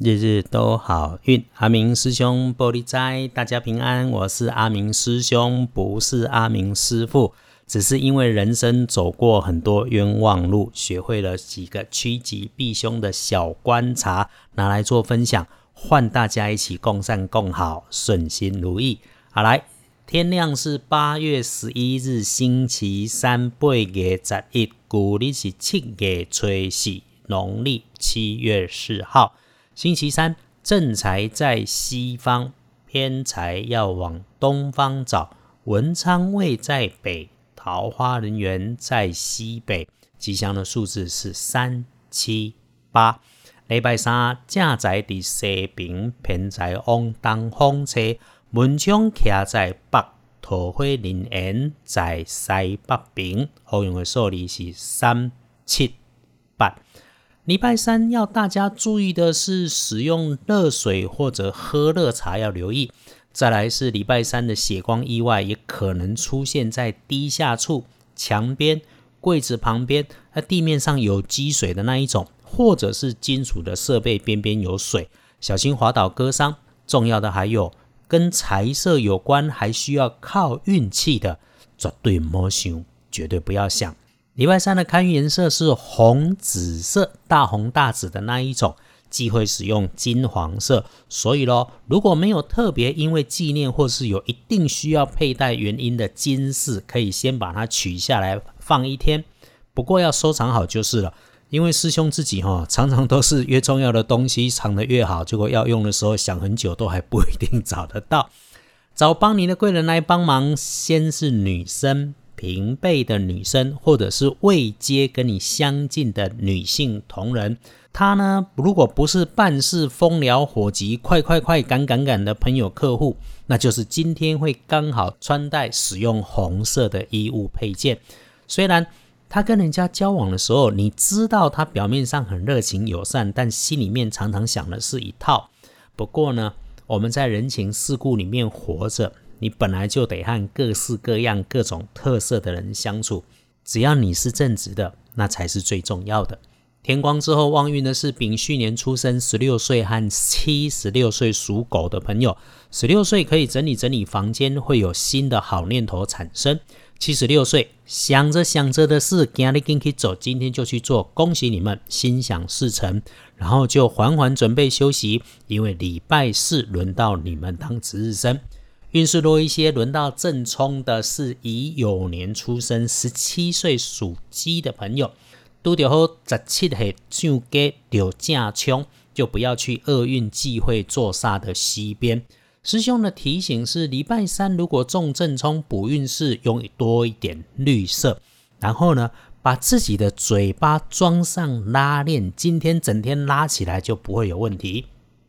日日都好运，阿明师兄玻璃斋，大家平安。我是阿明师兄，不是阿明师傅，只是因为人生走过很多冤枉路，学会了几个趋吉避凶的小观察，拿来做分享，换大家一起共善共好，顺心如意。好来，天亮是八月十一日星期三，八月十一，古历是七月初四，农历七月四号。星期三，正财在西方，偏财要往东方找。文昌位在北，桃花人缘在西北。吉祥的数字是三、七、八。礼拜三，正财在西边，偏财往东方车。文昌徛在北，桃花人缘在西北边。好用的数字是三、七、八。礼拜三要大家注意的是，使用热水或者喝热茶要留意。再来是礼拜三的血光意外，也可能出现在低下处、墙边、柜子旁边、那地面上有积水的那一种，或者是金属的设备边边有水，小心滑倒割伤。重要的还有跟财色有关，还需要靠运气的，绝对莫想，绝对不要想。礼拜三的开运颜色是红紫色，大红大紫的那一种，忌讳使用金黄色。所以咯，如果没有特别因为纪念或是有一定需要佩戴原因的金饰，可以先把它取下来放一天。不过要收藏好就是了，因为师兄自己哈，常常都是越重要的东西藏得越好，结果要用的时候想很久都还不一定找得到。找帮你的贵人来帮忙，先是女生。平辈的女生，或者是位阶跟你相近的女性同仁，她呢，如果不是办事风燎火急、快快快、赶赶赶的朋友客户，那就是今天会刚好穿戴使用红色的衣物配件。虽然他跟人家交往的时候，你知道他表面上很热情友善，但心里面常常想的是一套。不过呢，我们在人情世故里面活着。你本来就得和各式各样、各种特色的人相处，只要你是正直的，那才是最重要的。天光之后旺运的是丙戌年出生十六岁和七十六岁属狗的朋友。十六岁可以整理整理房间，会有新的好念头产生。七十六岁想着想着的事，今日跟去走，今天就去做，恭喜你们心想事成。然后就缓缓准备休息，因为礼拜四轮到你们当值日生。运势多一些，轮到正冲的是乙酉年出生、十七岁属鸡的朋友。都掉好十七岁上街掉正冲，就不要去厄运忌讳坐煞的西边。师兄的提醒是：礼拜三如果中正冲补运势，用多一点绿色。然后呢，把自己的嘴巴装上拉链，今天整天拉起来就不会有问题。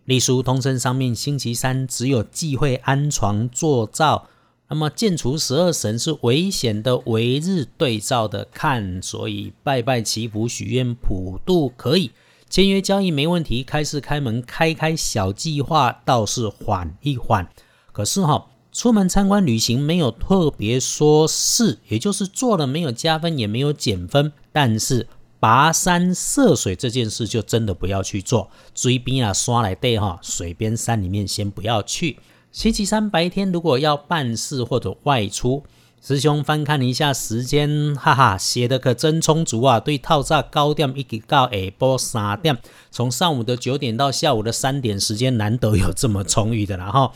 隶书通身上面，星期三只有忌讳安床坐灶。那么建除十二神是危险的，为日对照的看，所以拜拜祈福许愿普渡可以，签约交易没问题，开市开门开开小计划倒是缓一缓。可是哈，出门参观旅行没有特别说是，也就是做了没有加分也没有减分，但是。跋山涉水这件事就真的不要去做，追兵啊刷来对哈，水边山里面先不要去。星期三白天如果要办事或者外出，师兄翻看一下时间，哈哈，写的可真充足啊！对套炸高点一直到下晡三点，从上午的九点到下午的三点，时间难得有这么充裕的了哈，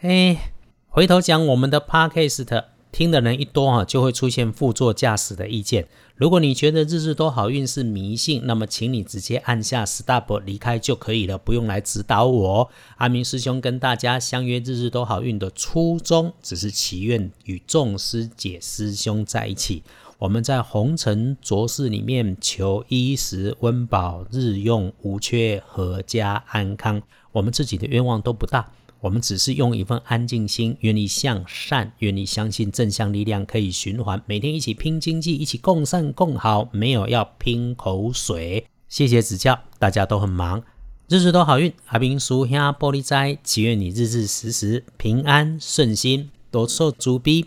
哎，回头讲我们的 podcast。听的人一多哈，就会出现副座驾驶的意见。如果你觉得日日都好运是迷信，那么请你直接按下 stop 离开就可以了，不用来指导我。阿明师兄跟大家相约日日都好运的初衷，只是祈愿与众师姐师兄在一起。我们在红尘浊世里面求衣食温饱，日用无缺，阖家安康。我们自己的愿望都不大。我们只是用一份安静心，愿意向善，愿意相信正向力量可以循环。每天一起拼经济，一起共善共好，没有要拼口水。谢谢指教，大家都很忙，日日都好运。阿兵叔兄玻璃斋，祈愿你日日时时平安顺心，多受主逼。